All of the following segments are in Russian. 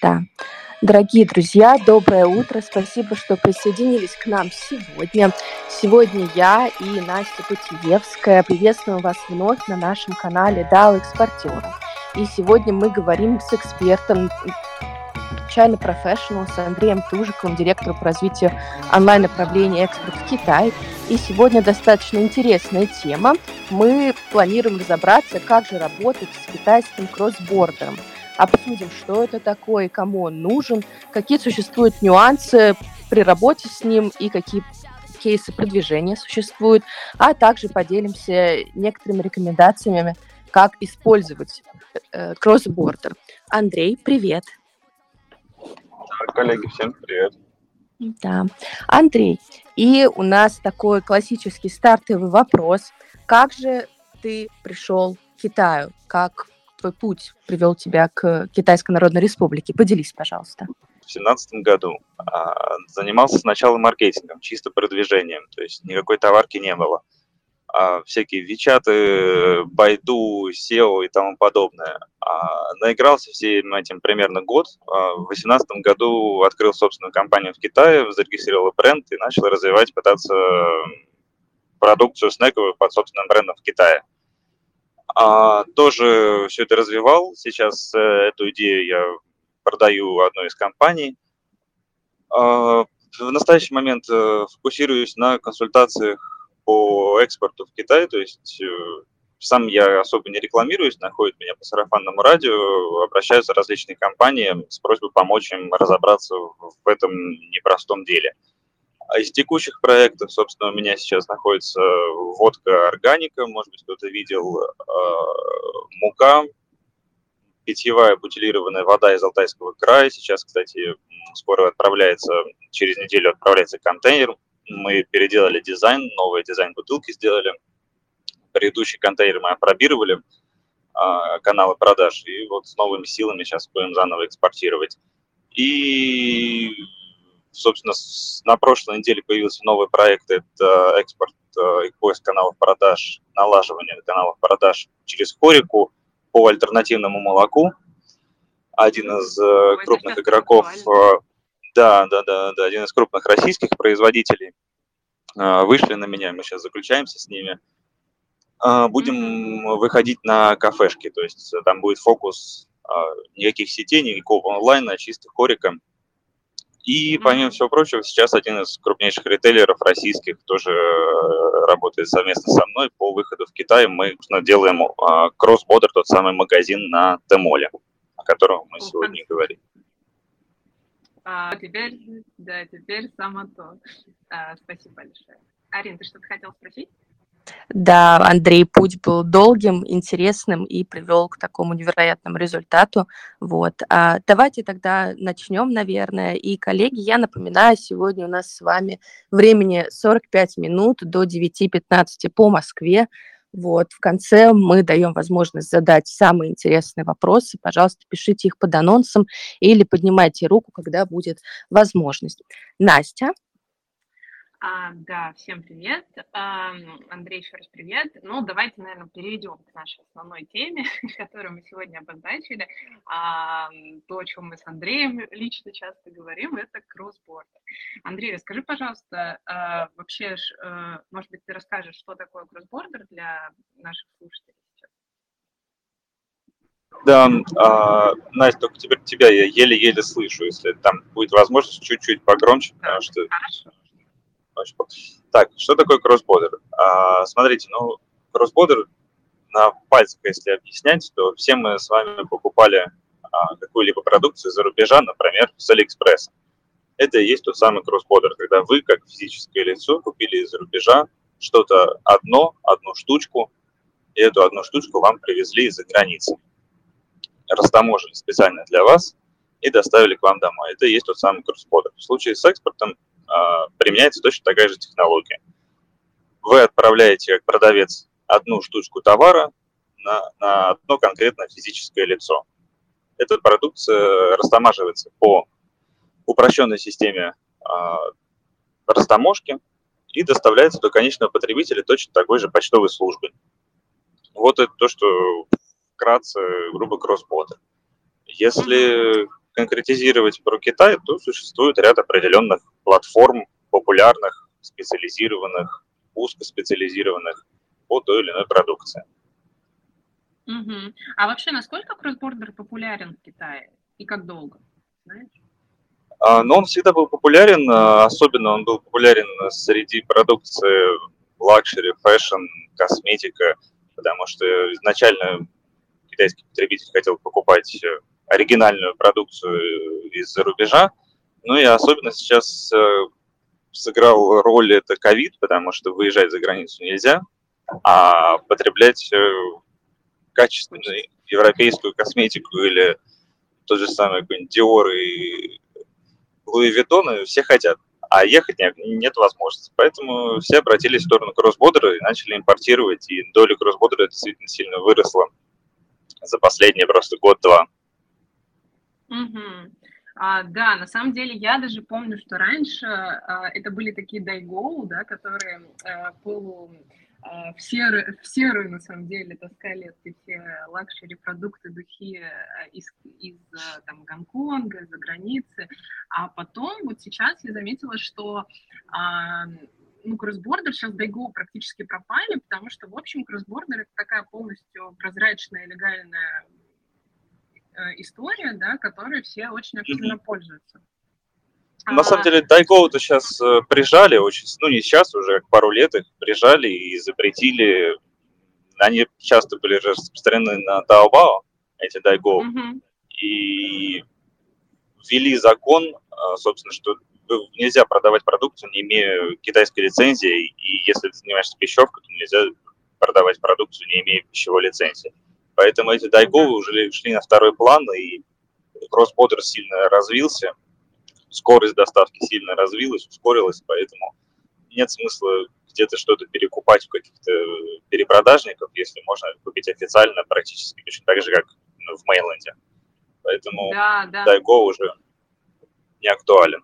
Да. Дорогие друзья, доброе утро. Спасибо, что присоединились к нам сегодня. Сегодня я и Настя Путиевская приветствуем вас вновь на нашем канале Дал Экспортера. И сегодня мы говорим с экспертом China Professional с Андреем Тужиковым, директором по развитию онлайн-направления экспорт в Китай. И сегодня достаточно интересная тема. Мы планируем разобраться, как же работать с китайским кроссбордером – обсудим, что это такое, кому он нужен, какие существуют нюансы при работе с ним и какие кейсы продвижения существуют, а также поделимся некоторыми рекомендациями, как использовать э, кроссбордер. Андрей, привет. Коллеги, всем привет. Да. Андрей, и у нас такой классический стартовый вопрос. Как же ты пришел к Китаю? Как твой путь привел тебя к Китайской Народной Республике? Поделись, пожалуйста. В 2017 году а, занимался сначала маркетингом, чисто продвижением, то есть никакой товарки не было. А, всякие Вичаты, Байду, SEO и тому подобное. А, наигрался всем этим примерно год. А, в 2018 году открыл собственную компанию в Китае, зарегистрировал бренд и начал развивать, пытаться продукцию снековую под собственным брендом в Китае. А, тоже все это развивал. Сейчас э, эту идею я продаю одной из компаний. А, в настоящий момент э, фокусируюсь на консультациях по экспорту в Китай, то есть э, сам я особо не рекламируюсь, находят меня по сарафанному радио, обращаются различные компании с просьбой помочь им разобраться в этом непростом деле. А из текущих проектов, собственно, у меня сейчас находится водка органика, может быть, кто-то видел, э, мука, питьевая бутилированная вода из Алтайского края. Сейчас, кстати, скоро отправляется, через неделю отправляется контейнер. Мы переделали дизайн, новый дизайн бутылки сделали. Предыдущий контейнер мы опробировали, э, каналы продаж, и вот с новыми силами сейчас будем заново экспортировать. И собственно, на прошлой неделе появился новый проект, это экспорт э, и поиск каналов продаж, налаживание каналов продаж через Хорику по альтернативному молоку. Один из э, Ой, крупных игроков, э, да, да, да, да, один из крупных российских производителей вышли на меня, мы сейчас заключаемся с ними. Будем выходить на кафешки, то есть там будет фокус никаких сетей, никакого онлайна, чисто хорика и, помимо всего прочего, сейчас один из крупнейших ритейлеров российских тоже э, работает совместно со мной по выходу в Китай. Мы делаем а, кросс-бодер, тот самый магазин на Темоле, о котором мы сегодня говорим. А, теперь, да, теперь само то. А, спасибо большое. Арин, ты что-то хотел спросить? Да, Андрей, путь был долгим, интересным и привел к такому невероятному результату. Вот. А давайте тогда начнем, наверное. И, коллеги, я напоминаю, сегодня у нас с вами времени 45 минут до 9.15 по Москве. Вот, в конце мы даем возможность задать самые интересные вопросы. Пожалуйста, пишите их под анонсом или поднимайте руку, когда будет возможность. Настя, а, да, всем привет. А, Андрей, еще раз привет. Ну, давайте, наверное, перейдем к нашей основной теме, которую мы сегодня обозначили. А, то, о чем мы с Андреем лично часто говорим, это кроссбордер. Андрей, расскажи, пожалуйста, а, вообще, а, может быть, ты расскажешь, что такое кроссбордер для наших слушателей? Да, а, Настя, только теперь тебя я еле-еле слышу, если там будет возможность чуть-чуть погромче, да, потому что... Хорошо так, что такое кроссбордер? А, смотрите, ну, кроссбордер на пальцах, если объяснять, то все мы с вами покупали а, какую-либо продукцию за рубежа, например, с Алиэкспресса. Это и есть тот самый кроссбордер, когда вы, как физическое лицо, купили из-за рубежа что-то одно, одну штучку, и эту одну штучку вам привезли из-за границы. Растаможили специально для вас и доставили к вам домой. Это и есть тот самый кроссбордер. В случае с экспортом применяется точно такая же технология. Вы отправляете как продавец одну штучку товара на, на одно конкретное физическое лицо. Эта продукция растамаживается по упрощенной системе э, растаможки и доставляется до конечного потребителя точно такой же почтовой службы. Вот это то, что вкратце грубо кроссбордер. Если конкретизировать про Китай, то существует ряд определенных платформ, популярных, специализированных, узкоспециализированных по той или иной продукции. Угу. А вообще, насколько cross-border популярен в Китае и как долго? Знаешь? А, но он всегда был популярен, а, особенно он был популярен среди продукции luxury, fashion, косметика, потому что изначально китайский потребитель хотел покупать оригинальную продукцию из-за рубежа, ну и особенно сейчас э, сыграл роль это ковид, потому что выезжать за границу нельзя, а потреблять э, качественную европейскую косметику или тот же самый какой-нибудь Dior и Louis Vuitton все хотят, а ехать нет, нет возможности. Поэтому все обратились в сторону кроссбордера и начали импортировать, и доля кроссбордера действительно сильно выросла за последние просто год-два. Угу. А, да, на самом деле я даже помню, что раньше а, это были такие дайгоу, да, которые а, полу а, в серую, в серую, на самом деле, таскали эти все luxury продукты, духи а, из, из а, там, Гонконга, из-за границы. А потом, вот сейчас я заметила, что а, ну, cross-border сейчас дайгоу практически пропали, потому что, в общем, cross-border это такая полностью прозрачная, легальная история, да, которой все очень активно mm-hmm. пользуются. На самом деле, Дайгоу-то сейчас э, прижали очень, ну не сейчас уже, пару лет их прижали и запретили. Они часто были распространены на Таобао, эти Дайгоу, mm-hmm. и ввели закон, э, собственно, что нельзя продавать продукцию, не имея китайской лицензии, и если ты занимаешься пищевкой, то нельзя продавать продукцию, не имея пищевой лицензии. Поэтому эти дайговы уже шли на второй план, и кроссбордер сильно развился, скорость доставки сильно развилась, ускорилась, поэтому нет смысла где-то что-то перекупать у каких-то перепродажников, если можно купить официально практически точно так же, как в Мейнленде. Поэтому да, да. Дайго уже не актуален.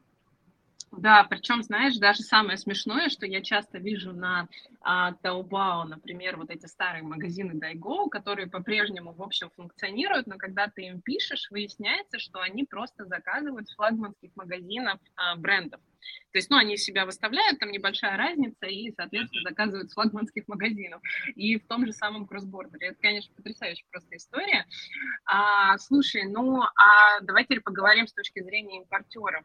Да, причем, знаешь, даже самое смешное, что я часто вижу на а, Taobao, например, вот эти старые магазины Daigo, которые по-прежнему, в общем, функционируют, но когда ты им пишешь, выясняется, что они просто заказывают с флагманских магазинов а, брендов. То есть, ну, они себя выставляют, там небольшая разница, и, соответственно, заказывают с флагманских магазинов. И в том же самом кроссбордере. Это, конечно, потрясающая просто история. А, слушай, ну, а давайте поговорим с точки зрения импортеров.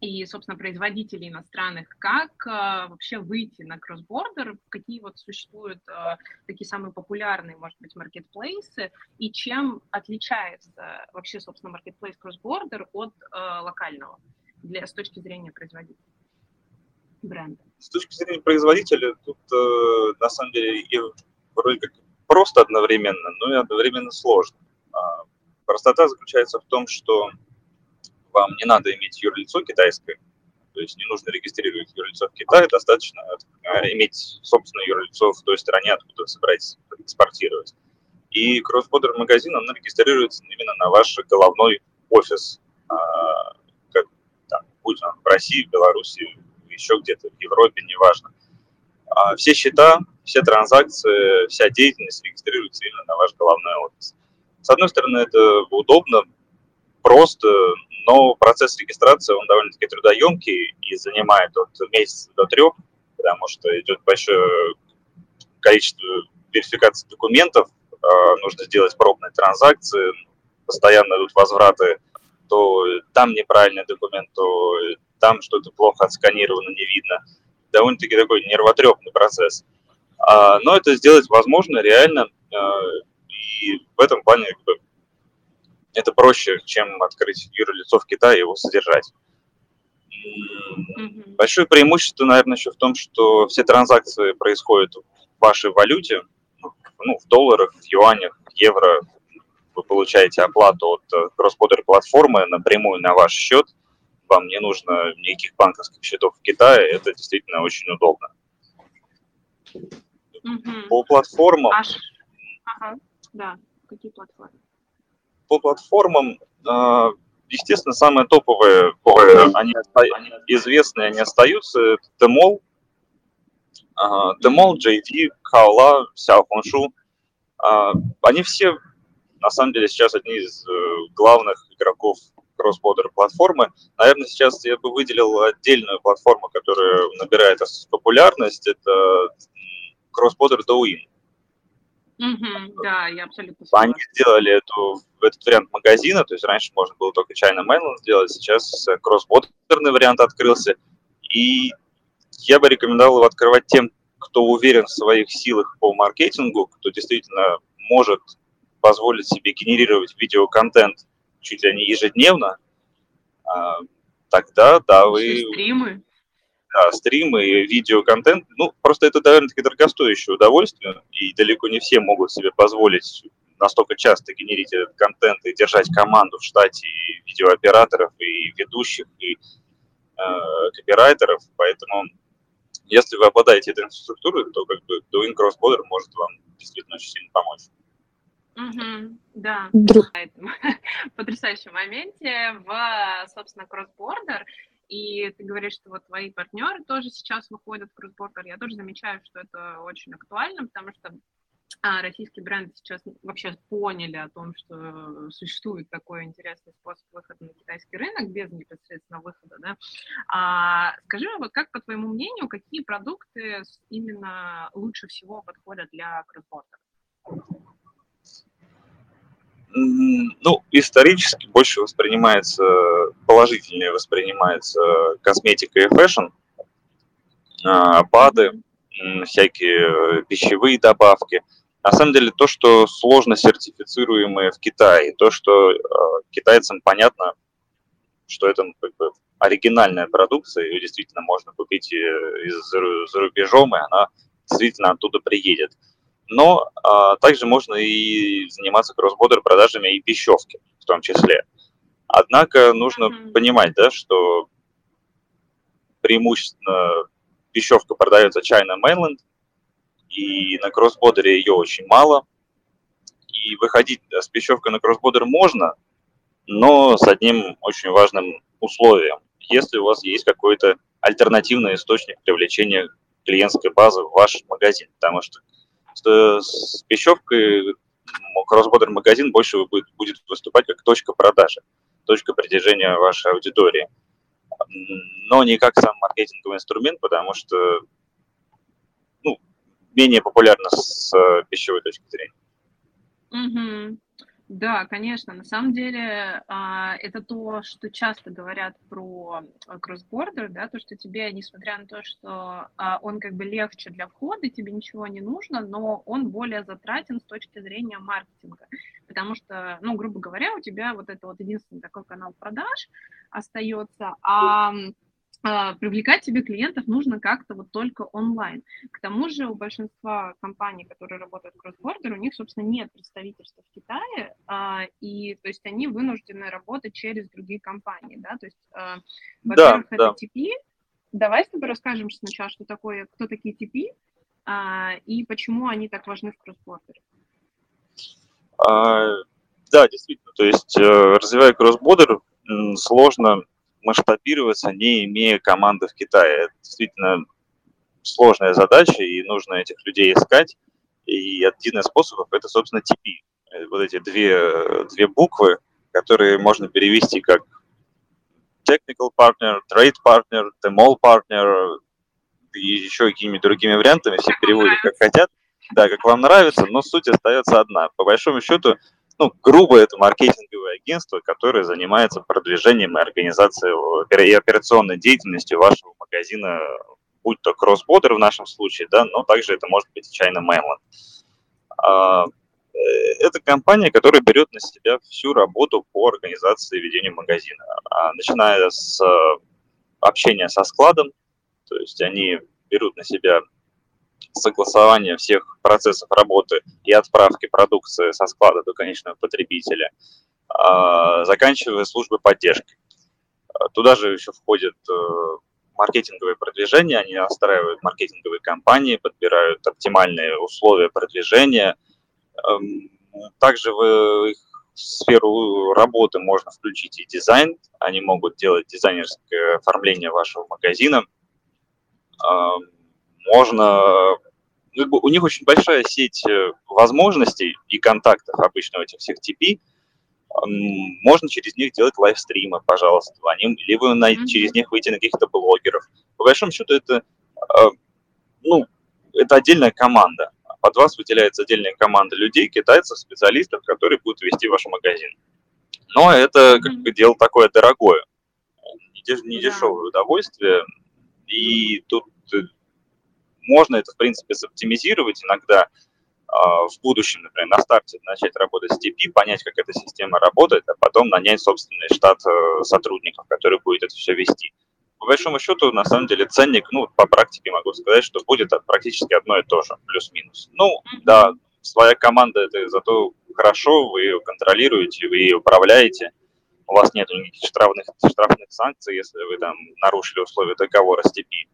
И, собственно, производителей иностранных, как э, вообще выйти на кросс-бордер, какие вот существуют э, такие самые популярные, может быть, маркетплейсы, и чем отличается вообще, собственно, маркетплейс кросс-бордер от э, локального для, с точки зрения производителя бренда? С точки зрения производителя, тут э, на самом деле и вроде как просто одновременно, но и одновременно сложно. А, простота заключается в том, что вам не надо иметь юрлицо китайское, то есть не нужно регистрировать юрлицо в Китае, достаточно э, иметь собственное юрлицо в той стране, откуда вы собираетесь экспортировать. И кросс-бордер магазин, он регистрируется именно на ваш головной офис, а, как, там, будь он в России, в Беларуси, еще где-то в Европе, неважно. А все счета, все транзакции, вся деятельность регистрируется именно на ваш головной офис. С одной стороны, это удобно, просто, но процесс регистрации, он довольно-таки трудоемкий и занимает от месяца до трех, потому что идет большое количество верификации документов, а, нужно сделать пробные транзакции, постоянно идут возвраты, то там неправильный документ, то там что-то плохо отсканировано, не видно. Довольно-таки такой нервотрепный процесс. А, но это сделать возможно реально, а, и в этом плане это проще, чем открыть юрлицо в Китае и его содержать. Mm-hmm. Большое преимущество, наверное, еще в том, что все транзакции происходят в вашей валюте, ну, в долларах, в юанях, в евро. Вы получаете оплату от э, кросс-бордер платформы напрямую на ваш счет. Вам не нужно никаких банковских счетов в Китае. Это действительно очень удобно. Mm-hmm. По платформам... Ага, да, какие платформы? По платформам, а, естественно, самые топовые, они, они известные, они остаются. Это Tmall, Tmall, JD, Kaola, Xiaohongshu. Они все, на самом деле, сейчас одни из э, главных игроков кросс-бордер платформы. Наверное, сейчас я бы выделил отдельную платформу, которая набирает популярность. Это кросс-бордер Douyin. Угу, да, я абсолютно согласна. Они сделали эту, этот вариант магазина, то есть раньше можно было только China Mainland сделать, сейчас кросс-бордерный вариант открылся. И я бы рекомендовал его открывать тем, кто уверен в своих силах по маркетингу, кто действительно может позволить себе генерировать видеоконтент чуть ли не ежедневно, а, тогда, да, вы... Стримы? Да, стримы видеоконтент. Ну, просто это довольно-таки дорогостоящее удовольствие, и далеко не все могут себе позволить настолько часто генерить этот контент и держать команду в штате и видеооператоров, и ведущих, и э, копирайтеров. Поэтому, если вы обладаете этой инфраструктурой, то как бы Doing Cross Border может вам действительно очень сильно помочь. Угу, да, потрясающем моменте в, собственно, кросс-бордер. И ты говоришь, что вот твои партнеры тоже сейчас выходят в кросс-бордер. Я тоже замечаю, что это очень актуально, потому что а, российские бренды сейчас вообще поняли о том, что существует такой интересный способ выхода на китайский рынок без непосредственно выхода, да. А, скажи, вот как по твоему мнению, какие продукты именно лучше всего подходят для кросс-бордера? Ну, исторически больше воспринимается, положительнее воспринимается косметика и fashion, а, БАДы, всякие пищевые добавки. На самом деле то, что сложно сертифицируемое в Китае, то, что э, китайцам понятно, что это как бы, оригинальная продукция, ее действительно можно купить из, за рубежом, и она действительно оттуда приедет но а, также можно и заниматься кросс-бордер продажами и пищевки в том числе. Однако нужно mm-hmm. понимать, да, что преимущественно пищевка продается China Mainland, и на кроссбордере ее очень мало. И выходить с пищевкой на кроссбордер можно, но с одним очень важным условием. Если у вас есть какой-то альтернативный источник привлечения клиентской базы в ваш магазин, потому что с пищевкой кроссбордер магазин больше будет, будет выступать как точка продажи, точка притяжения вашей аудитории. Но не как сам маркетинговый инструмент, потому что ну, менее популярно с пищевой точки зрения. Угу. Да, конечно. На самом деле а, это то, что часто говорят про кроссбордер, да, то, что тебе, несмотря на то, что а, он как бы легче для входа, тебе ничего не нужно, но он более затратен с точки зрения маркетинга. Потому что, ну, грубо говоря, у тебя вот это вот единственный такой канал продаж остается, а, привлекать себе клиентов нужно как-то вот только онлайн. К тому же у большинства компаний, которые работают кросс-бордер, у них, собственно, нет представительства в Китае, а, и то есть они вынуждены работать через другие компании, да, то есть, а, во-первых, да, это да. TP. Давай с тобой расскажем сначала, что такое, кто такие TP, и почему они так важны в кросс-бордере. Да, действительно, то есть э, развивая кросс-бордер, сложно масштабироваться, не имея команды в Китае. Это действительно сложная задача, и нужно этих людей искать. И один из способов – это, собственно, TP. Э, вот эти две, две буквы, которые можно перевести как technical partner, trade partner, mall partner и еще какими-то другими вариантами. Все переводят как хотят. Да, как вам нравится, но суть остается одна. По большому счету, ну, грубо это маркетинговое агентство, которое занимается продвижением и организацией и операционной деятельностью вашего магазина, будь то кросс-бодер в нашем случае, да, но также это может быть China Mainland. А, э, это компания, которая берет на себя всю работу по организации ведения магазина, а, начиная с э, общения со складом, то есть они берут на себя согласования всех процессов работы и отправки продукции со склада до конечного потребителя, а, заканчивая службой поддержки. Туда же еще входит э, маркетинговые продвижения, они настраивают маркетинговые кампании, подбирают оптимальные условия продвижения. Эм, также в их сферу работы можно включить и дизайн, они могут делать дизайнерское оформление вашего магазина. Можно у них очень большая сеть э, возможностей и контактов обычно у этих всех TP. можно через них делать лайвстримы, пожалуйста, они, либо на, mm-hmm. через них выйти на каких-то блогеров. По большому счету это, а, ну, это отдельная команда. Под вас выделяется отдельная команда людей, китайцев, специалистов, которые будут вести ваш магазин. Но это как бы дело такое дорогое, не дешевое удовольствие. И тут э, можно это, в принципе, соптимизировать иногда, а, в будущем, например, на старте начать работать с TP, понять, как эта система работает, а потом нанять собственный штат э, сотрудников, который будет это все вести. По большому счету, на самом деле, ценник, ну, по практике могу сказать, что будет практически одно и то же, плюс-минус. Ну, да, своя команда, это зато хорошо, вы ее контролируете, вы ее управляете, у вас нет никаких штрафных, штрафных санкций, если вы там нарушили условия договора с TP.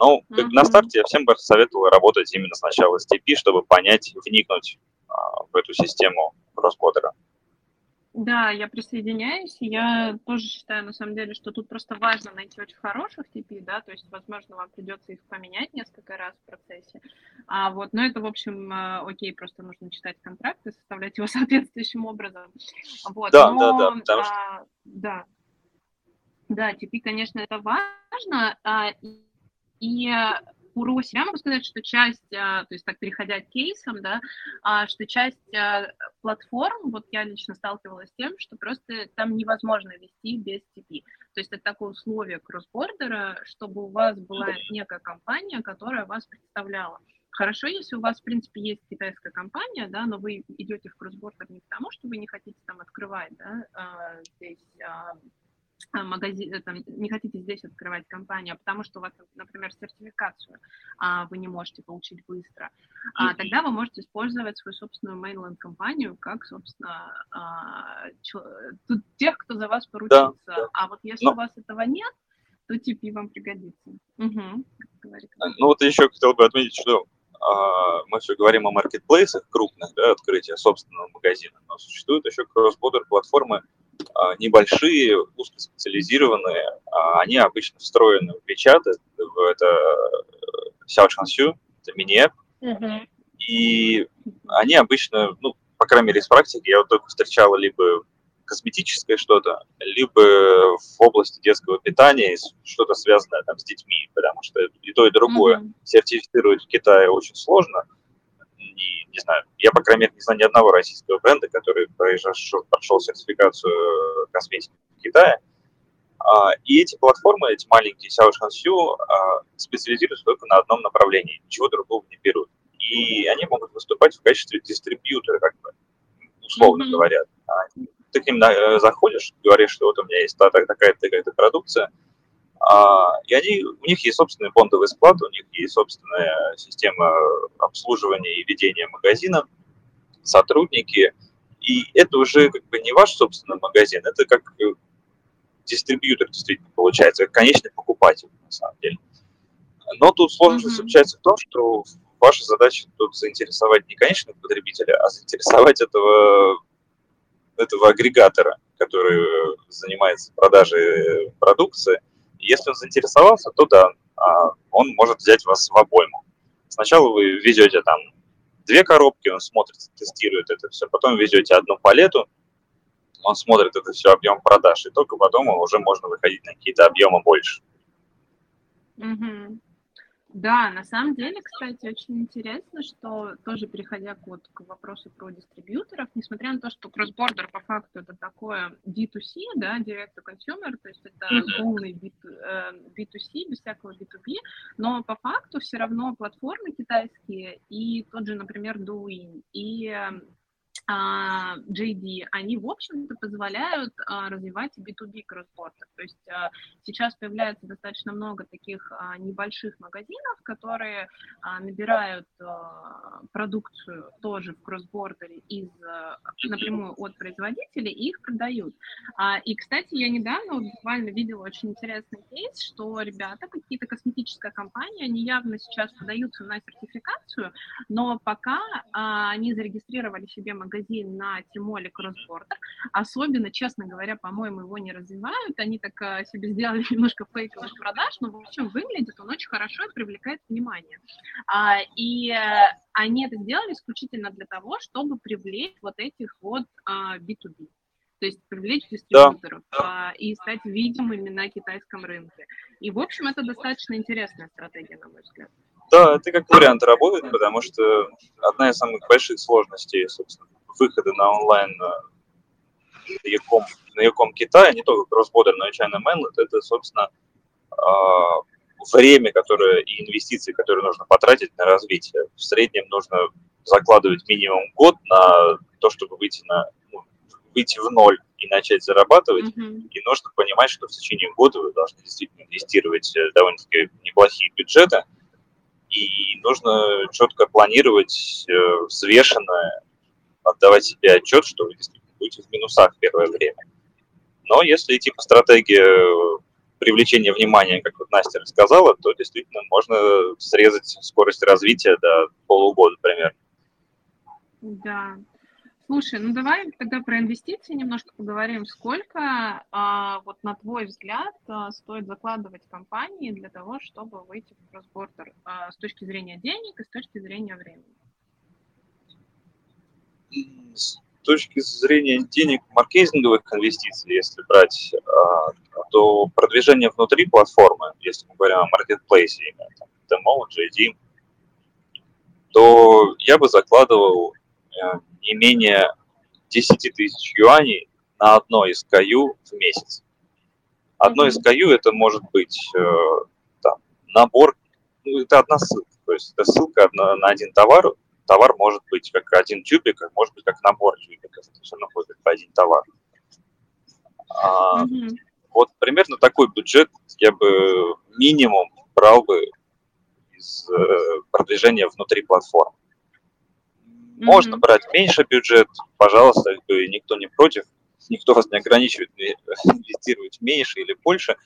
Но ну, mm-hmm. на старте я всем бы советовал работать именно сначала с TP, чтобы понять, вникнуть а, в эту систему кросс-кодера. Да, я присоединяюсь. Я тоже считаю, на самом деле, что тут просто важно найти очень хороших TP, да, то есть, возможно, вам придется их поменять несколько раз в процессе. А вот, но это, в общем, э, окей, просто нужно читать контракт и составлять его соответствующим образом. Вот, да, но, да, да, потому что... а, да. Да, TP, конечно, это важно, а, и про себя могу сказать, что часть, а, то есть так переходя к кейсам, да, а, что часть а, платформ, вот я лично сталкивалась с тем, что просто там невозможно вести без TP. То есть это такое условие кроссбордера, чтобы у вас была некая компания, которая вас представляла. Хорошо, если у вас, в принципе, есть китайская компания, да, но вы идете в кроссбордер не потому, что вы не хотите там открывать, да, здесь Э, магазин, э, там, не хотите здесь открывать компанию, а потому что у вас, например, сертификацию а, вы не можете получить быстро, а, тогда вы можете использовать свою собственную mainland компанию как, собственно, а, чел... тут тех, кто за вас поручится. Да, да. А вот если Но... у вас этого нет, то TP вам пригодится. Угу, ну вот еще хотел бы отметить, что а, мы все говорим о маркетплейсах крупных, да, открытия собственного магазина, но существуют еще кросс-бодер платформы небольшие, узкоспециализированные, а, они обычно встроены в WeChat, это Xiao Changshu, это мини-эп, uh-huh. и они обычно, ну, по крайней мере, из практики, я вот только встречала либо косметическое что-то, либо в области детского питания, что-то связанное там с детьми, потому что и то, и другое uh-huh. сертифицировать в Китае очень сложно – и не знаю, я, по крайней мере, не знаю ни одного российского бренда, который прошел, прошел сертификацию э, косметики в Китае. А, и эти платформы, эти маленькие Xiao Shanxiu, а, специализируются только на одном направлении, ничего другого не берут. И они могут выступать в качестве дистрибьютора, как бы, условно mm-hmm. говоря. А, ты к ним э, заходишь, говоришь, что вот у меня есть такая-то такая-то продукция, и они, у них есть собственный фондовый склад, у них есть собственная система обслуживания и ведения магазина, сотрудники. И это уже как бы не ваш собственный магазин, это как дистрибьютор действительно получается, как конечный покупатель на самом деле. Но тут сложность mm-hmm. заключается в том, что ваша задача тут заинтересовать не конечного потребителя, а заинтересовать этого, этого агрегатора, который занимается продажей продукции, если он заинтересовался, то да, а, он может взять вас в обойму. Сначала вы везете там две коробки, он смотрит, тестирует это все, потом везете одну палету, он смотрит это все объем продаж, и только потом уже можно выходить на какие-то объемы больше. Угу. Да, на самом деле, кстати, очень интересно, что тоже переходя к, вот, к вопросу про дистрибьюторов, несмотря на то, что кроссбордер по факту это такое D2C, да, direct to consumer, то есть это полный B2C, э, без всякого B2B, но по факту все равно платформы китайские и тот же, например, Douyin, и JD, а, они, в общем-то, позволяют а, развивать B2B кроссбордер. То есть а, сейчас появляется достаточно много таких небольших магазинов, которые набирают продукцию тоже в кроссбордере из, напрямую от производителей и их продают. И, кстати, я недавно буквально видела очень интересный кейс, что ребята, какие-то косметическая компания, они явно сейчас подаются на сертификацию, но пока они зарегистрировали себе магазин магазин на Тимоле Кроссбордер. Особенно, честно говоря, по-моему, его не развивают. Они так э, себе сделали немножко фейковых продаж, но, в общем, выглядит он очень хорошо и привлекает внимание. А, и э, они это сделали исключительно для того, чтобы привлечь вот этих вот B2B то есть привлечь дистрибьюторов да. а, и стать видимыми на китайском рынке. И, в общем, это достаточно интересная стратегия, на мой взгляд. Да, это как вариант работает, потому что одна из самых больших сложностей, собственно, выхода на онлайн на Яком, на Яком Китая, не только cross-border, но и China Mainland, это, собственно, а, время, которое и инвестиции, которые нужно потратить на развитие. В среднем нужно закладывать минимум год на то, чтобы выйти на выйти в ноль и начать зарабатывать, mm-hmm. и нужно понимать, что в течение года вы должны действительно инвестировать э, довольно-таки неплохие бюджеты, и нужно четко планировать, э, взвешенно отдавать себе отчет, что вы действительно будете в минусах первое время. Но если идти по стратегии э, привлечения внимания, как вот Настя рассказала, то действительно можно срезать скорость развития до полугода примерно. Да. Слушай, ну давай тогда про инвестиции немножко поговорим. Сколько, а, вот на твой взгляд, а, стоит закладывать компании для того, чтобы выйти в кроссбордер а, с точки зрения денег и с точки зрения времени? С точки зрения денег маркетинговых инвестиций, если брать, а, то продвижение внутри платформы, если мы говорим о маркетплейсе, там, Demo, JD, то я бы закладывал э, не менее 10 тысяч юаней на одно из КАЮ в месяц. Одно из КАЮ это может быть э, там, набор, ну, это одна ссылка, то есть это ссылка на, на один товар, товар может быть как один тюбик, а может быть как набор тюбиков, это все равно будет один товар. А, mm-hmm. Вот примерно такой бюджет я бы минимум брал бы из э, продвижения внутри платформы. Можно mm-hmm. брать меньше бюджет, пожалуйста, никто не против, никто вас не ограничивает инвестировать меньше или больше,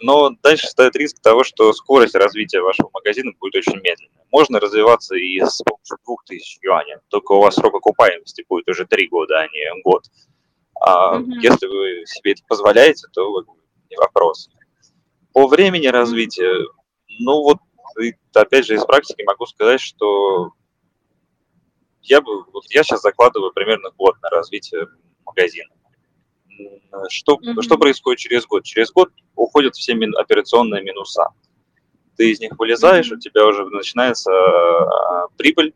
но дальше стоит риск того, что скорость развития вашего магазина будет очень медленная. Можно развиваться и с помощью 2000 юаней, только у вас срок окупаемости будет уже 3 года, а не год. А mm-hmm. если вы себе это позволяете, то не вопрос. По времени развития, ну вот, опять же, из практики могу сказать, что я бы, вот я сейчас закладываю примерно год на развитие магазина. Что, mm-hmm. что происходит через год? Через год уходят все мин, операционные минуса. Ты из них вылезаешь, mm-hmm. у тебя уже начинается а, прибыль,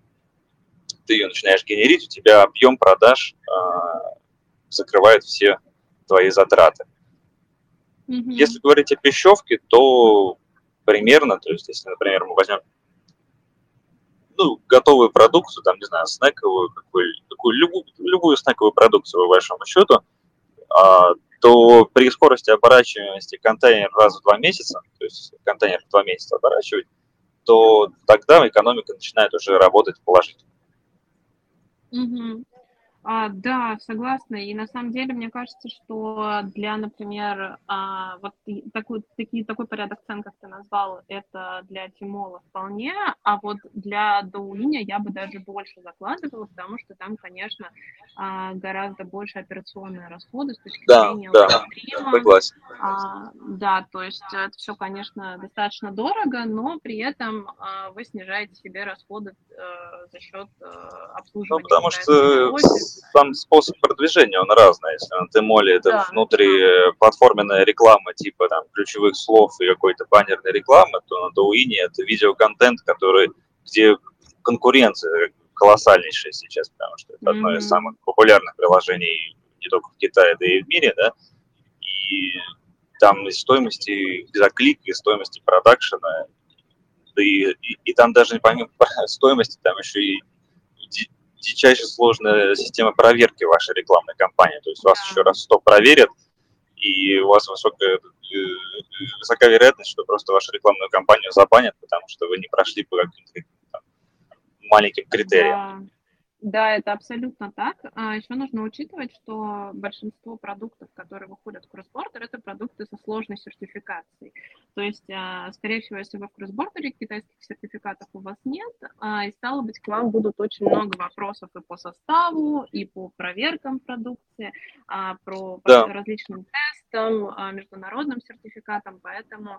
ты ее начинаешь генерить, у тебя объем продаж а, закрывает все твои затраты. Mm-hmm. Если говорить о пищевке, то примерно, то есть если, например, мы возьмем ну, готовую продукцию, там, не знаю, снековую, какую, какую, любую, любую снековую продукцию, по большому счету, то при скорости оборачиваемости контейнер раз в два месяца, то есть контейнер в два месяца оборачивать, то тогда экономика начинает уже работать положительно. Угу. А, да, согласна. И на самом деле, мне кажется, что для, например, а, вот такой, такие, такой порядок цен, как ты назвал, это для Тимола вполне, а вот для Доулиня я бы даже больше закладывала, потому что там, конечно, а, гораздо больше операционные расходы с точки да, зрения да, стрима. Согласен. А, да, то есть это все, конечно, достаточно дорого, но при этом а, вы снижаете себе расходы а, за счет а, э, обслуживания. Ну, потому что сам способ продвижения, он разный. Если на Тимоле это да. внутри платформенная реклама, типа там ключевых слов и какой-то баннерной рекламы, то на Доуине это видеоконтент, который, где конкуренция колоссальнейшая сейчас, потому что это mm-hmm. одно из самых популярных приложений не только в Китае, да и в мире, да, и там и стоимости за клик, и стоимости продакшена, да и, и, и там даже помимо стоимости, там еще и дичайше сложная система проверки вашей рекламной кампании. То есть вас еще раз сто проверят, и у вас высокая, э, высокая вероятность, что просто вашу рекламную кампанию забанят, потому что вы не прошли по каким-то маленьким критериям. Да, это абсолютно так. А еще нужно учитывать, что большинство продуктов, которые выходят в кроссбордер, это продукты со сложной сертификацией. То есть, а, скорее всего, если вы в кроссбордере, китайских сертификатов у вас нет, а, и стало быть, к вам будут очень много вопросов и по составу, и по проверкам продукции, а, про да. различным тестам, международным сертификатам, поэтому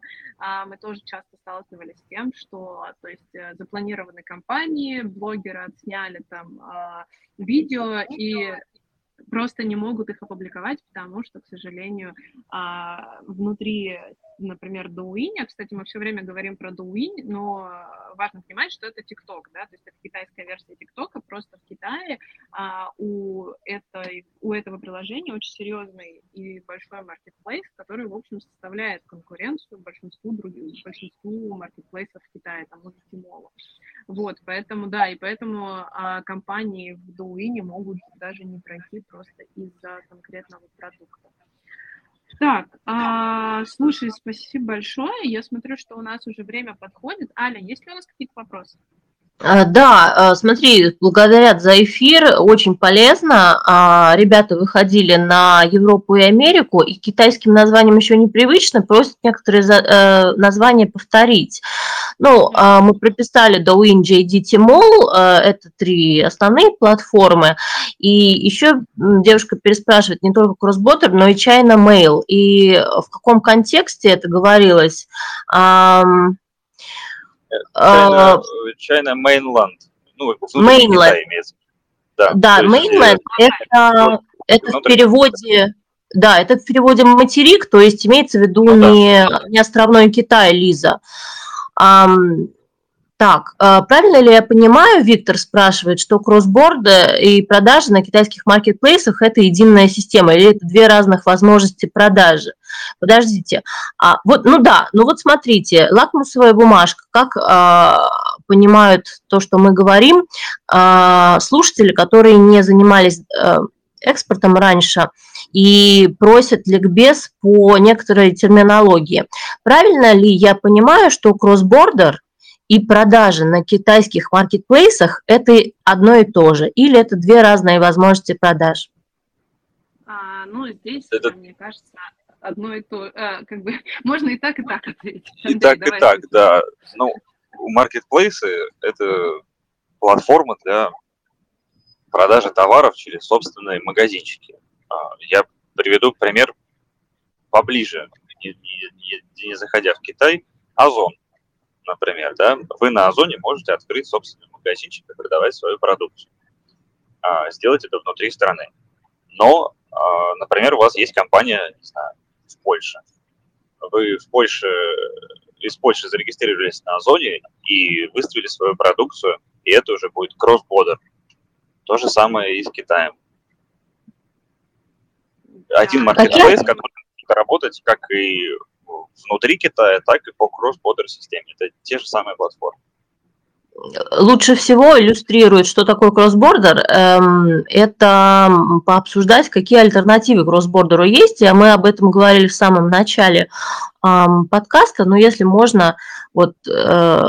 мы тоже часто сталкивались с тем, что то есть, э, запланированы кампании, блогеры отсняли там а, видео. и просто не могут их опубликовать, потому что, к сожалению, а, внутри, например, Douyin, кстати, мы все время говорим про Douyin, но важно понимать, что это TikTok, да, то есть это китайская версия TikTok, просто в Китае а, у, этой, у этого приложения очень серьезный и большой marketplace, который, в общем, составляет конкуренцию большинству других, большинству маркетплейсов в Китае, там, уже Тимолу. Вот, поэтому, да, и поэтому а, компании в Douyin могут даже не пройти просто из-за конкретного продукта. Так, а, слушай, спасибо большое. Я смотрю, что у нас уже время подходит. Аля, есть ли у нас какие-то вопросы? А, да, а, смотри, благодарят за эфир, очень полезно. А, ребята выходили на Европу и Америку, и китайским названием еще непривычно, просят некоторые э, названия повторить. Ну, мы прописали Douyin, JD, Tmall, это три основные платформы, и еще девушка переспрашивает не только CrossBorder, но и China Mail, и в каком контексте это говорилось? China, China Mainland. Ну, Mainland. Да, да Mainland – это, это в переводе... Да, это в переводе материк, то есть имеется в виду ну, не, да. не островной Китай, Лиза. Так, а, правильно ли я понимаю, Виктор спрашивает, что кроссборды и продажи на китайских маркетплейсах – это единая система, или это две разных возможности продажи? Подождите, а, вот, ну да, ну вот смотрите, лакмусовая бумажка, как а, понимают то, что мы говорим, а, слушатели, которые не занимались а, экспортом раньше и просят ликбез по некоторой терминологии. Правильно ли я понимаю, что кроссбордер – и продажи на китайских маркетплейсах – это одно и то же, или это две разные возможности продаж? А, ну, здесь, это... мне кажется, одно и то, а, как бы, можно и так, и так ответить. И Андрей, так, и так, да. Ну, маркетплейсы – это платформа для продажи товаров через собственные магазинчики. А, я приведу пример поближе, не, не, не заходя в Китай, Озон например, да, вы на Озоне можете открыть собственный магазинчик и продавать свою продукцию. А, сделать это внутри страны. Но, а, например, у вас есть компания, не знаю, в Польше. Вы в Польше, из Польши зарегистрировались на Озоне и выставили свою продукцию, и это уже будет кросс-бодер. То же самое и с Китаем. Один маркетплейс, который будет работать как и внутри Китая, так и по кросс-бодер системе. Это те же самые платформы. Лучше всего иллюстрирует, что такое кроссбордер, эм, это пообсуждать, какие альтернативы кроссбордеру есть. А мы об этом говорили в самом начале подкаста, но если можно, вот э,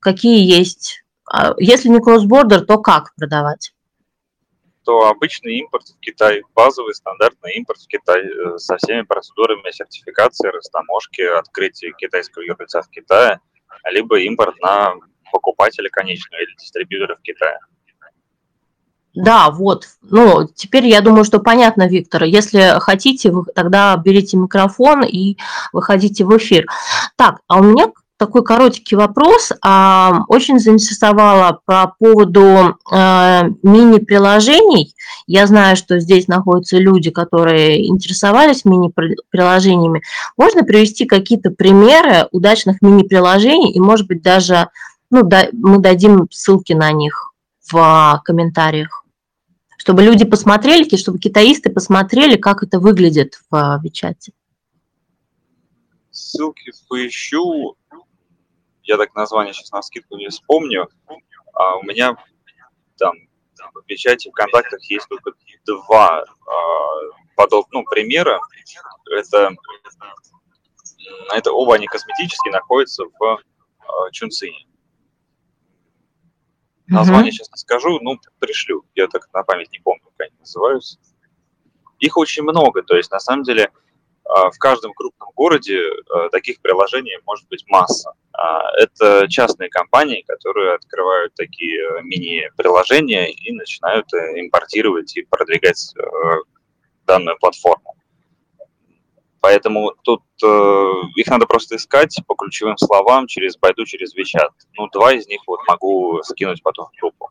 какие есть, а, если не кроссбордер, то как продавать? То обычный импорт в Китай, базовый стандартный импорт в Китай э, со всеми процедурами сертификации, растаможки, открытия китайского юрлица в Китае, либо импорт на покупателя конечного или дистрибьютора в Китае. Да, вот. Ну, теперь я думаю, что понятно, Виктор. Если хотите, вы тогда берите микрофон и выходите в эфир. Так, а у меня такой коротенький вопрос. А, очень заинтересовало по поводу а, мини-приложений. Я знаю, что здесь находятся люди, которые интересовались мини-приложениями. Можно привести какие-то примеры удачных мини-приложений и, может быть, даже ну, да, мы дадим ссылки на них в комментариях, чтобы люди посмотрели, чтобы китаисты посмотрели, как это выглядит в Вичате. Ссылки поищу я так название сейчас на скидку не вспомню, а у меня там в печати в контактах есть только два а, подоб, ну, примера. Это, это оба они косметические, находятся в а, Чунцине. Название сейчас не скажу, ну, пришлю. Я так на память не помню, как они называются. Их очень много, то есть на самом деле в каждом крупном городе а, таких приложений может быть масса. А, это частные компании, которые открывают такие мини-приложения и начинают э, импортировать и продвигать э, данную платформу. Поэтому тут э, их надо просто искать по ключевым словам через Байду, через Вичат. Ну, два из них вот могу скинуть потом в группу.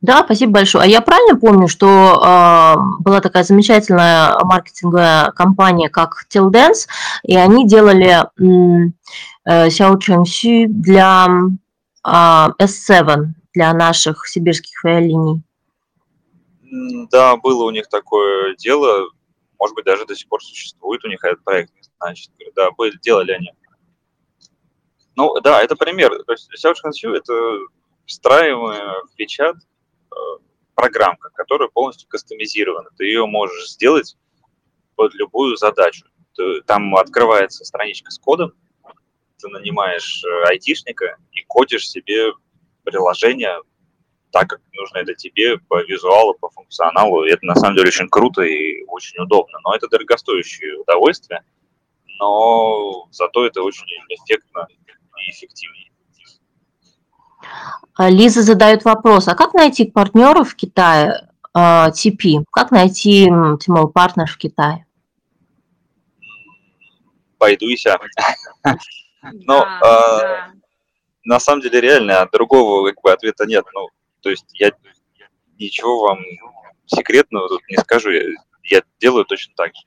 Да, спасибо большое. А я правильно помню, что э, была такая замечательная маркетинговая компания, как Tildance, и они делали э, Xiao Chengxu для э, S7, для наших сибирских авиалиний. Да, было у них такое дело может быть, даже до сих пор существует у них этот проект, значит, да, были, делали они. Ну, да, это пример. То есть Search это встраиваемая в печат программка, которая полностью кастомизирована. Ты ее можешь сделать под любую задачу. Там открывается страничка с кодом, ты нанимаешь э, айтишника и кодишь себе приложение так, как нужно это тебе по визуалу, по функционалу. И это на самом деле очень круто и очень удобно. Но это дорогостоящее удовольствие, но зато это очень эффектно и эффективнее. А, Лиза задает вопрос, а как найти партнеров в Китае, TP? А, как найти Тимол партнер в Китае? Пойду и ся. Но а, на самом деле реально другого как бы, ответа нет. Ну, то есть я ничего вам секретного тут не скажу. Я, я делаю точно так же.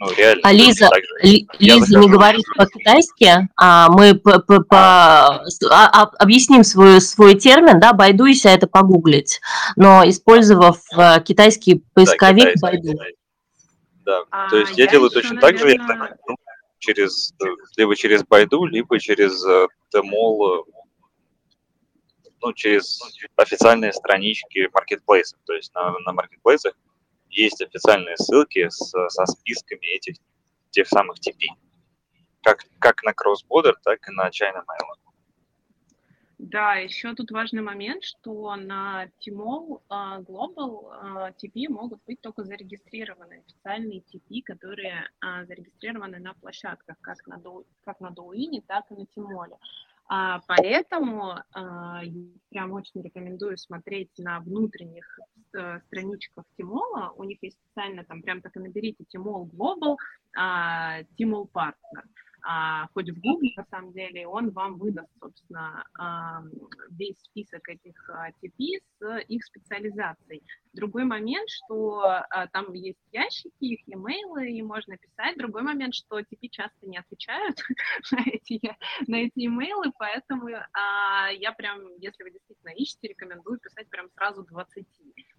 Ну, реально. А Лиза, Ли, Лиза не говорит по-китайски, а мы по, по, по, а, а, объясним свой, свой термин, да, байдуйся, это погуглить, но использовав э, китайский поисковик да, Байду. Да, а, то есть я, я делаю точно наверное... так же, я, ну, через, либо через Байду, либо через э, Тмол ну, через официальные странички маркетплейсов. То есть на, на маркетплейсах есть официальные ссылки с, со списками этих тех самых TP. Как, как на CrossBorder, так и на China Mail. Да, еще тут важный момент, что на Tmall uh, Global uh, TP могут быть только зарегистрированы официальные TP, которые uh, зарегистрированы на площадках, как на, как на Douyin, так и на Tmall. А, поэтому а, прям очень рекомендую смотреть на внутренних а, страничках Тимола. У них есть специально там прям так и наберите Тимол Global, а, Тимол Partner хоть в Google, на самом деле, он вам выдаст, собственно, а, весь список этих а, TP с их специализацией. Другой момент, что а, там есть ящики, их e-mail, и можно писать. Другой момент, что TP часто не отвечают на эти, на эти e-mail, поэтому а, я прям, если вы действительно ищете, рекомендую писать прям сразу 20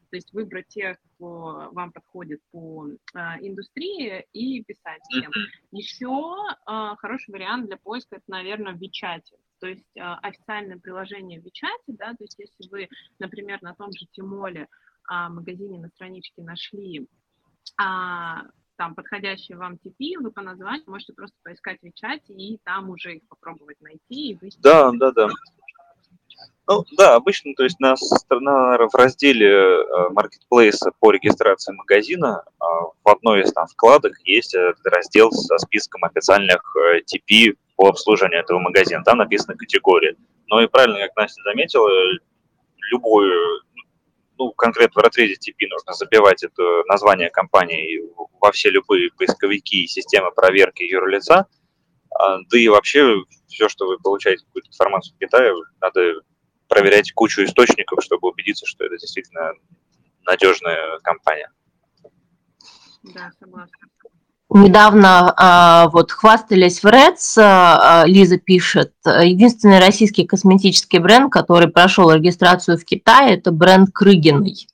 то есть выбрать тех, кто вам подходит по а, индустрии и писать всем. Еще а, хороший вариант для поиска это, наверное, в Вичате. То есть а, официальное приложение в Вичате, да, то есть если вы, например, на том же Тимоле а, магазине на страничке нашли а, там подходящие вам TP, вы по названию можете просто поискать в Вичате и там уже их попробовать найти. И да, да, да. Ну да, обычно, то есть на, на, в разделе э, маркетплейса по регистрации магазина э, в одной из там вкладок есть раздел со списком официальных э, TP по обслуживанию этого магазина. Там написана категория. Но и правильно, как Настя заметила, любую, ну, конкретно в разрезе TP нужно забивать это название компании во все любые поисковики и системы проверки юрлица, а, да и вообще все, что вы получаете какую-то информацию в Китае, надо проверять кучу источников, чтобы убедиться, что это действительно надежная компания. Да, согласна. Недавно а, вот хвастались в Reds, а, Лиза пишет, единственный российский косметический бренд, который прошел регистрацию в Китае, это бренд Крыгиной.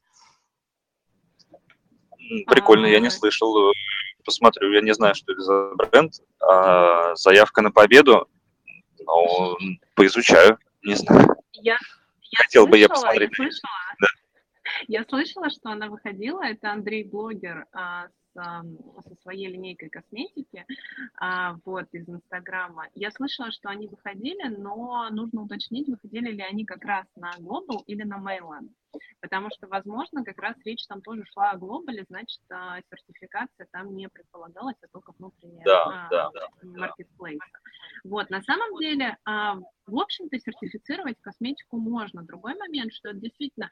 Прикольно, я не слышал. Посмотрю, я не знаю, что это за бренд. А, заявка на победу, но поизучаю, не знаю. Я, я Хотел слышала, бы я посмотреть. Я слышала, да. я слышала, что она выходила, это Андрей Блогер а, со своей линейкой косметики, а, вот, из Инстаграма. Я слышала, что они выходили, но нужно уточнить, выходили ли они как раз на Global или на Mainland. Потому что, возможно, как раз речь там тоже шла о глобале, значит, а, сертификация там не предполагалась, а только внутренняя да, а, да, маркетплейса. Да. Вот, на самом деле, а, в общем-то, сертифицировать косметику можно. Другой момент, что это действительно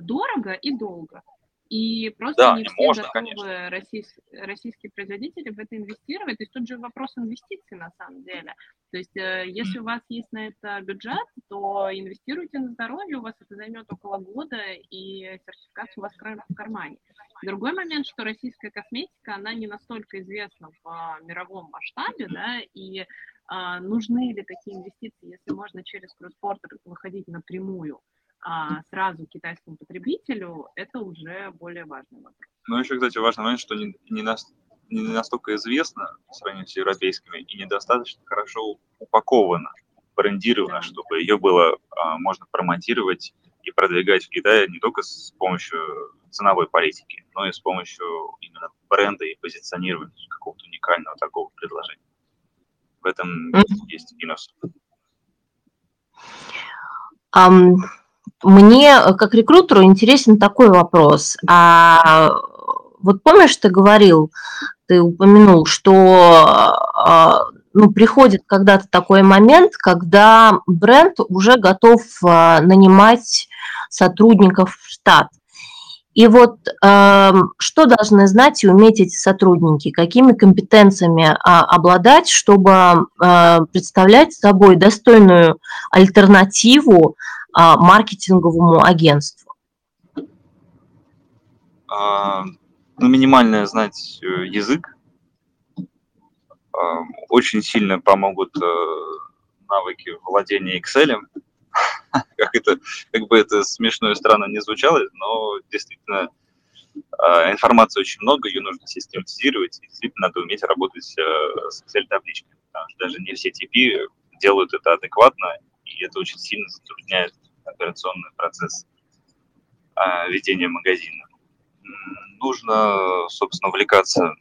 дорого и долго. И просто да, не все можно, готовы российс, российские производители в это инвестировать. То есть тут же вопрос инвестиций на самом деле. То есть э, если у вас есть на это бюджет, то инвестируйте на здоровье, у вас это займет около года, и сертификат у вас в кармане. Другой момент, что российская косметика, она не настолько известна в мировом масштабе, да, и а, нужны ли такие инвестиции, если можно через кросс-портер выходить напрямую а, сразу китайскому потребителю, это уже более важный вопрос. Ну, еще, кстати, важный момент, что не, не, на, не настолько известно в сравнении с европейскими и недостаточно хорошо упаковано, брендировано, да. чтобы ее было а, можно промонтировать и продвигать в Китае не только с помощью ценовой политики, но и с помощью именно бренда и позиционирования какого-то уникального такого предложения. В этом mm-hmm. есть минус. Um, мне, как рекрутеру, интересен такой вопрос. А вот помнишь, ты говорил, ты упомянул, что а, ну, приходит когда-то такой момент, когда бренд уже готов а, нанимать сотрудников в штат. И вот э, что должны знать и уметь эти сотрудники, какими компетенциями э, обладать, чтобы э, представлять собой достойную альтернативу э, маркетинговому агентству? А, ну, минимально знать э, язык. А, очень сильно помогут э, навыки владения Excel как это, как бы это смешно и странно не звучало, но действительно а, информации очень много, ее нужно систематизировать, и действительно надо уметь работать э, с Excel-табличками, потому что даже не все TP делают это адекватно, и это очень сильно затрудняет операционный процесс а, ведения магазина. Нужно, собственно, увлекаться,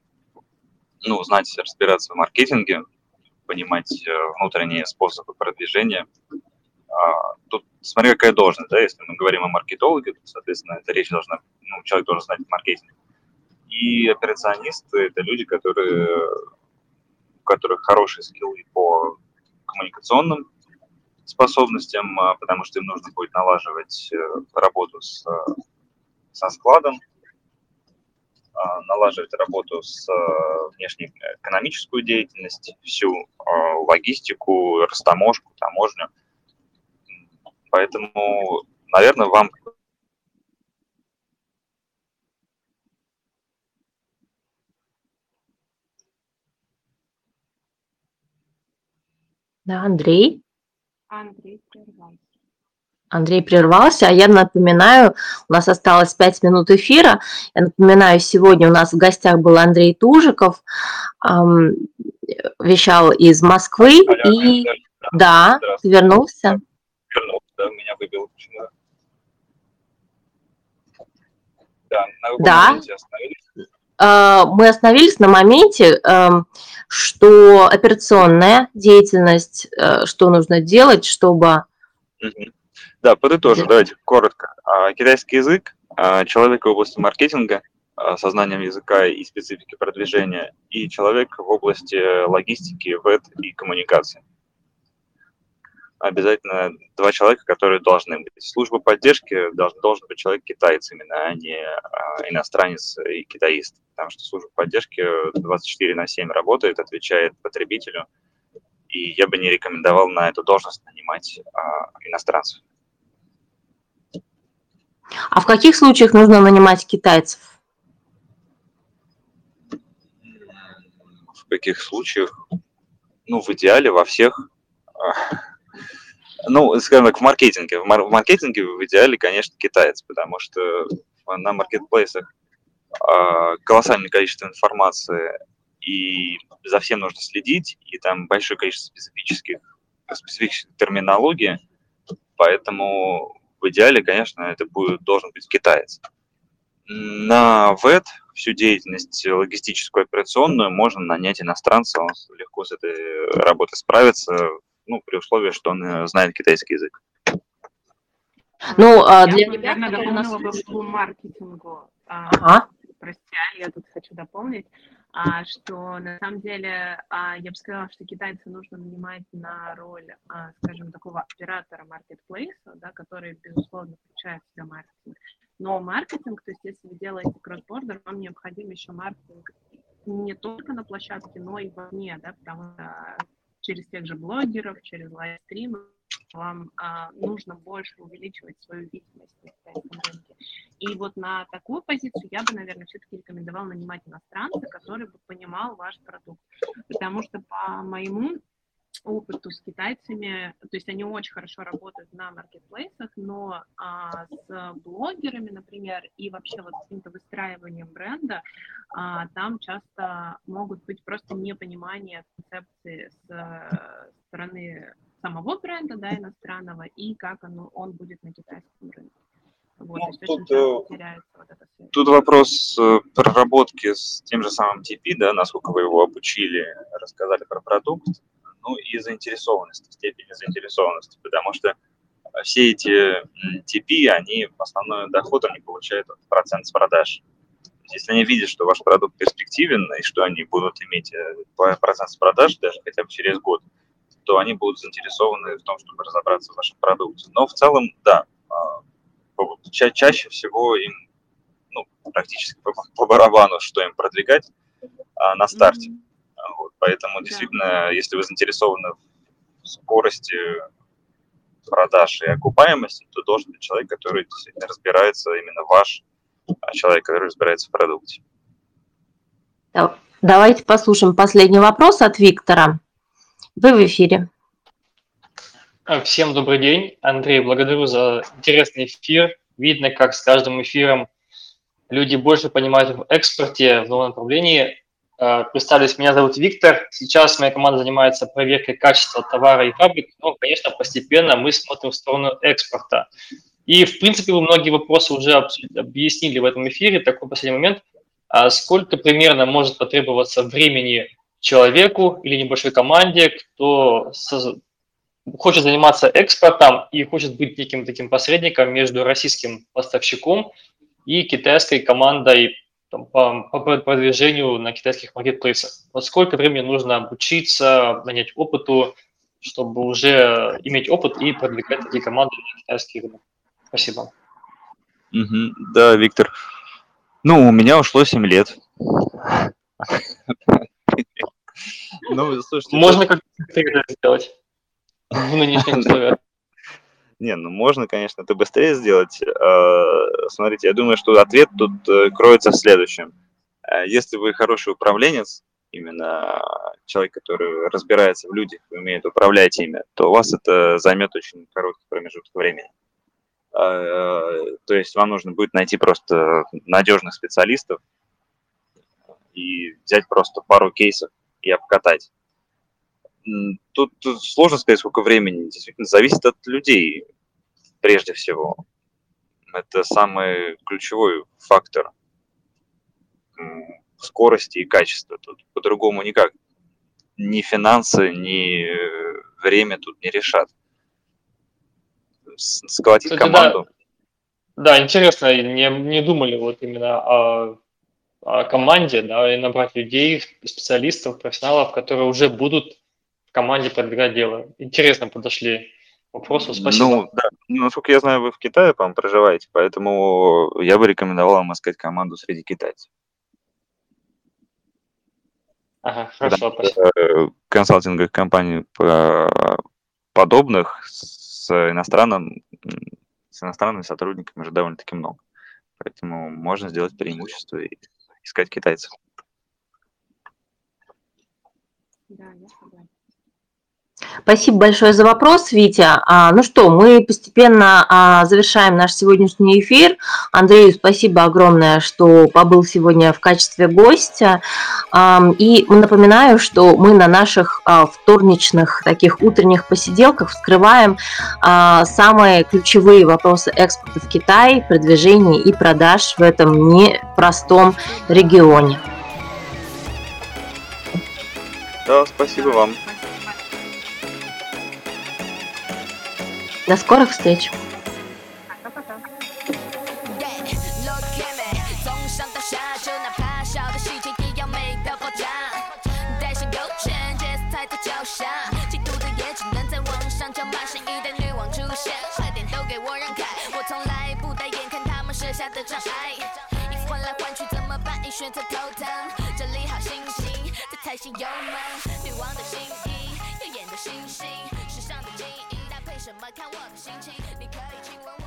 ну, знать, разбираться в маркетинге, понимать э, внутренние способы продвижения, а, тут смотри, какая должность, да, если мы говорим о маркетологе, то, соответственно, эта речь должна, ну, человек должен знать маркетинг. И операционисты – это люди, которые, у которых хорошие скиллы по коммуникационным способностям, а, потому что им нужно будет налаживать э, работу с, со складом, а, налаживать работу с внешней экономическую деятельность, всю логистику, растаможку, таможню – Поэтому, наверное, вам Да, Андрей. Андрей прервался. Андрей прервался, а я напоминаю, у нас осталось 5 минут эфира. Я напоминаю, сегодня у нас в гостях был Андрей Тужиков, эм, вещал из Москвы. Алло, и да, да вернулся. Вернулся да, меня выбил Да, на да. моменте остановились? А, мы остановились на моменте, эм, что операционная деятельность, э, что нужно делать, чтобы... Да, подытожу, давайте коротко. А, китайский язык, а, человек в области маркетинга, со знанием языка и специфики продвижения, и человек в области логистики, веб и коммуникации обязательно два человека, которые должны быть. Служба поддержки должен, должен быть человек китаец именно, а не а, иностранец и китаист. Потому что служба поддержки 24 на 7 работает, отвечает потребителю. И я бы не рекомендовал на эту должность нанимать а, иностранцев. А в каких случаях нужно нанимать китайцев? В каких случаях? Ну, в идеале во всех ну, скажем так, в маркетинге. В, мар- в маркетинге в идеале, конечно, китаец, потому что на маркетплейсах э, колоссальное количество информации, и за всем нужно следить, и там большое количество специфических, специфических терминологии, поэтому в идеале, конечно, это будет, должен быть китаец. На ВЭД всю деятельность логистическую операционную можно нанять иностранца, он легко с этой работой справится, ну, при условии, что он э, знает китайский язык. Ну, а для ребят, которые у нас... по маркетингу. А, ага. Прости, я тут хочу дополнить, а, что на самом деле а, я бы сказала, что китайцы нужно нанимать на роль, скажем, такого оператора маркетплейса, да, который, безусловно, включает в себя маркетинг. Но маркетинг, то есть если вы делаете кросс-бордер, вам необходим еще маркетинг не только на площадке, но и вовне, да, потому что через тех же блогеров, через лайвстримы вам а, нужно больше увеличивать свою видимость на китайском рынке. И вот на такую позицию я бы, наверное, все-таки рекомендовала нанимать иностранца, который бы понимал ваш продукт. Потому что по моему опыту с китайцами, то есть они очень хорошо работают на маркетплейсах, но а, с блогерами, например, и вообще вот с каким-то выстраиванием бренда, а, там часто могут быть просто непонимание концепции с э, стороны самого бренда, да, иностранного, и как оно, он будет на китайском рынке. Вот, ну, тут, э, тут вопрос э, проработки с тем же самым TP, да, насколько вы его обучили, рассказали про продукт, ну и заинтересованности, степени заинтересованности, потому что все эти TP, они основной доход они получают от процент с продаж. Если они видят, что ваш продукт перспективен и что они будут иметь э, процент с продаж даже хотя бы через год, то они будут заинтересованы в том, чтобы разобраться в вашем продукте. Но в целом, да, а, ча чаще всего им ну, практически по, по барабану, что им продвигать а, на старте. Поэтому действительно, если вы заинтересованы в скорости продаж и окупаемости, то должен быть человек, который действительно разбирается, именно ваш а, человек, который разбирается в продукте. Давайте послушаем последний вопрос от Виктора. Вы в эфире. А, всем добрый день. Андрей, благодарю за интересный эфир. Видно, как с каждым эфиром люди больше понимают в экспорте в новом направлении. А, представлюсь, меня зовут Виктор. Сейчас моя команда занимается проверкой качества товара и фабрик, но, конечно, постепенно мы смотрим в сторону экспорта. И, в принципе, вы многие вопросы уже объяснили в этом эфире. Такой последний момент. А сколько примерно может потребоваться времени человеку или небольшой команде, кто хочет заниматься экспортом и хочет быть неким таким посредником между российским поставщиком и китайской командой там, по, по продвижению на китайских маркетплейсах. Вот сколько времени нужно обучиться, нанять опыту, чтобы уже иметь опыт и продвигать такие команды на китайский рынок? Спасибо. Угу, да, Виктор. Ну, у меня ушло 7 лет. Ну, слушайте, можно как-то сделать в нынешних условиях. Не, ну можно, конечно, это быстрее сделать. А, смотрите, я думаю, что ответ тут э, кроется в следующем. А, если вы хороший управленец, именно человек, который разбирается в людях, умеет управлять ими, то у вас это займет очень короткий промежуток времени. А, то есть вам нужно будет найти просто надежных специалистов и взять просто пару кейсов и обкатать. Тут, тут сложно сказать, сколько времени. Действительно, зависит от людей, прежде всего. Это самый ключевой фактор скорости и качества. Тут по-другому никак. Ни финансы, ни время тут не решат. Сколотить Кстати, команду. Да. да, интересно, не, не думали вот именно о команде, да, и набрать людей, специалистов, профессионалов, которые уже будут команде продвигать дело. Интересно подошли к вопросу, спасибо. Ну, да, ну, насколько я знаю, вы в Китае, по-моему, проживаете, поэтому я бы рекомендовал вам искать команду среди китайцев. Ага, хорошо, спасибо. Э, консалтинговых компаний подобных с иностранным, с иностранными сотрудниками уже довольно-таки много. Поэтому можно сделать преимущество и искать китайцев. Да, я согласна. Спасибо большое за вопрос, Витя. А, ну что, мы постепенно а, завершаем наш сегодняшний эфир. Андрею спасибо огромное, что побыл сегодня в качестве гостя. И напоминаю, что мы на наших а, вторничных таких утренних посиделках вскрываем самые ключевые вопросы экспорта в Китай, продвижения и продаж в этом непростом регионе. Да, спасибо вам. До скорых встреч! Пока-пока. 什么？看我的心情。你可以亲吻我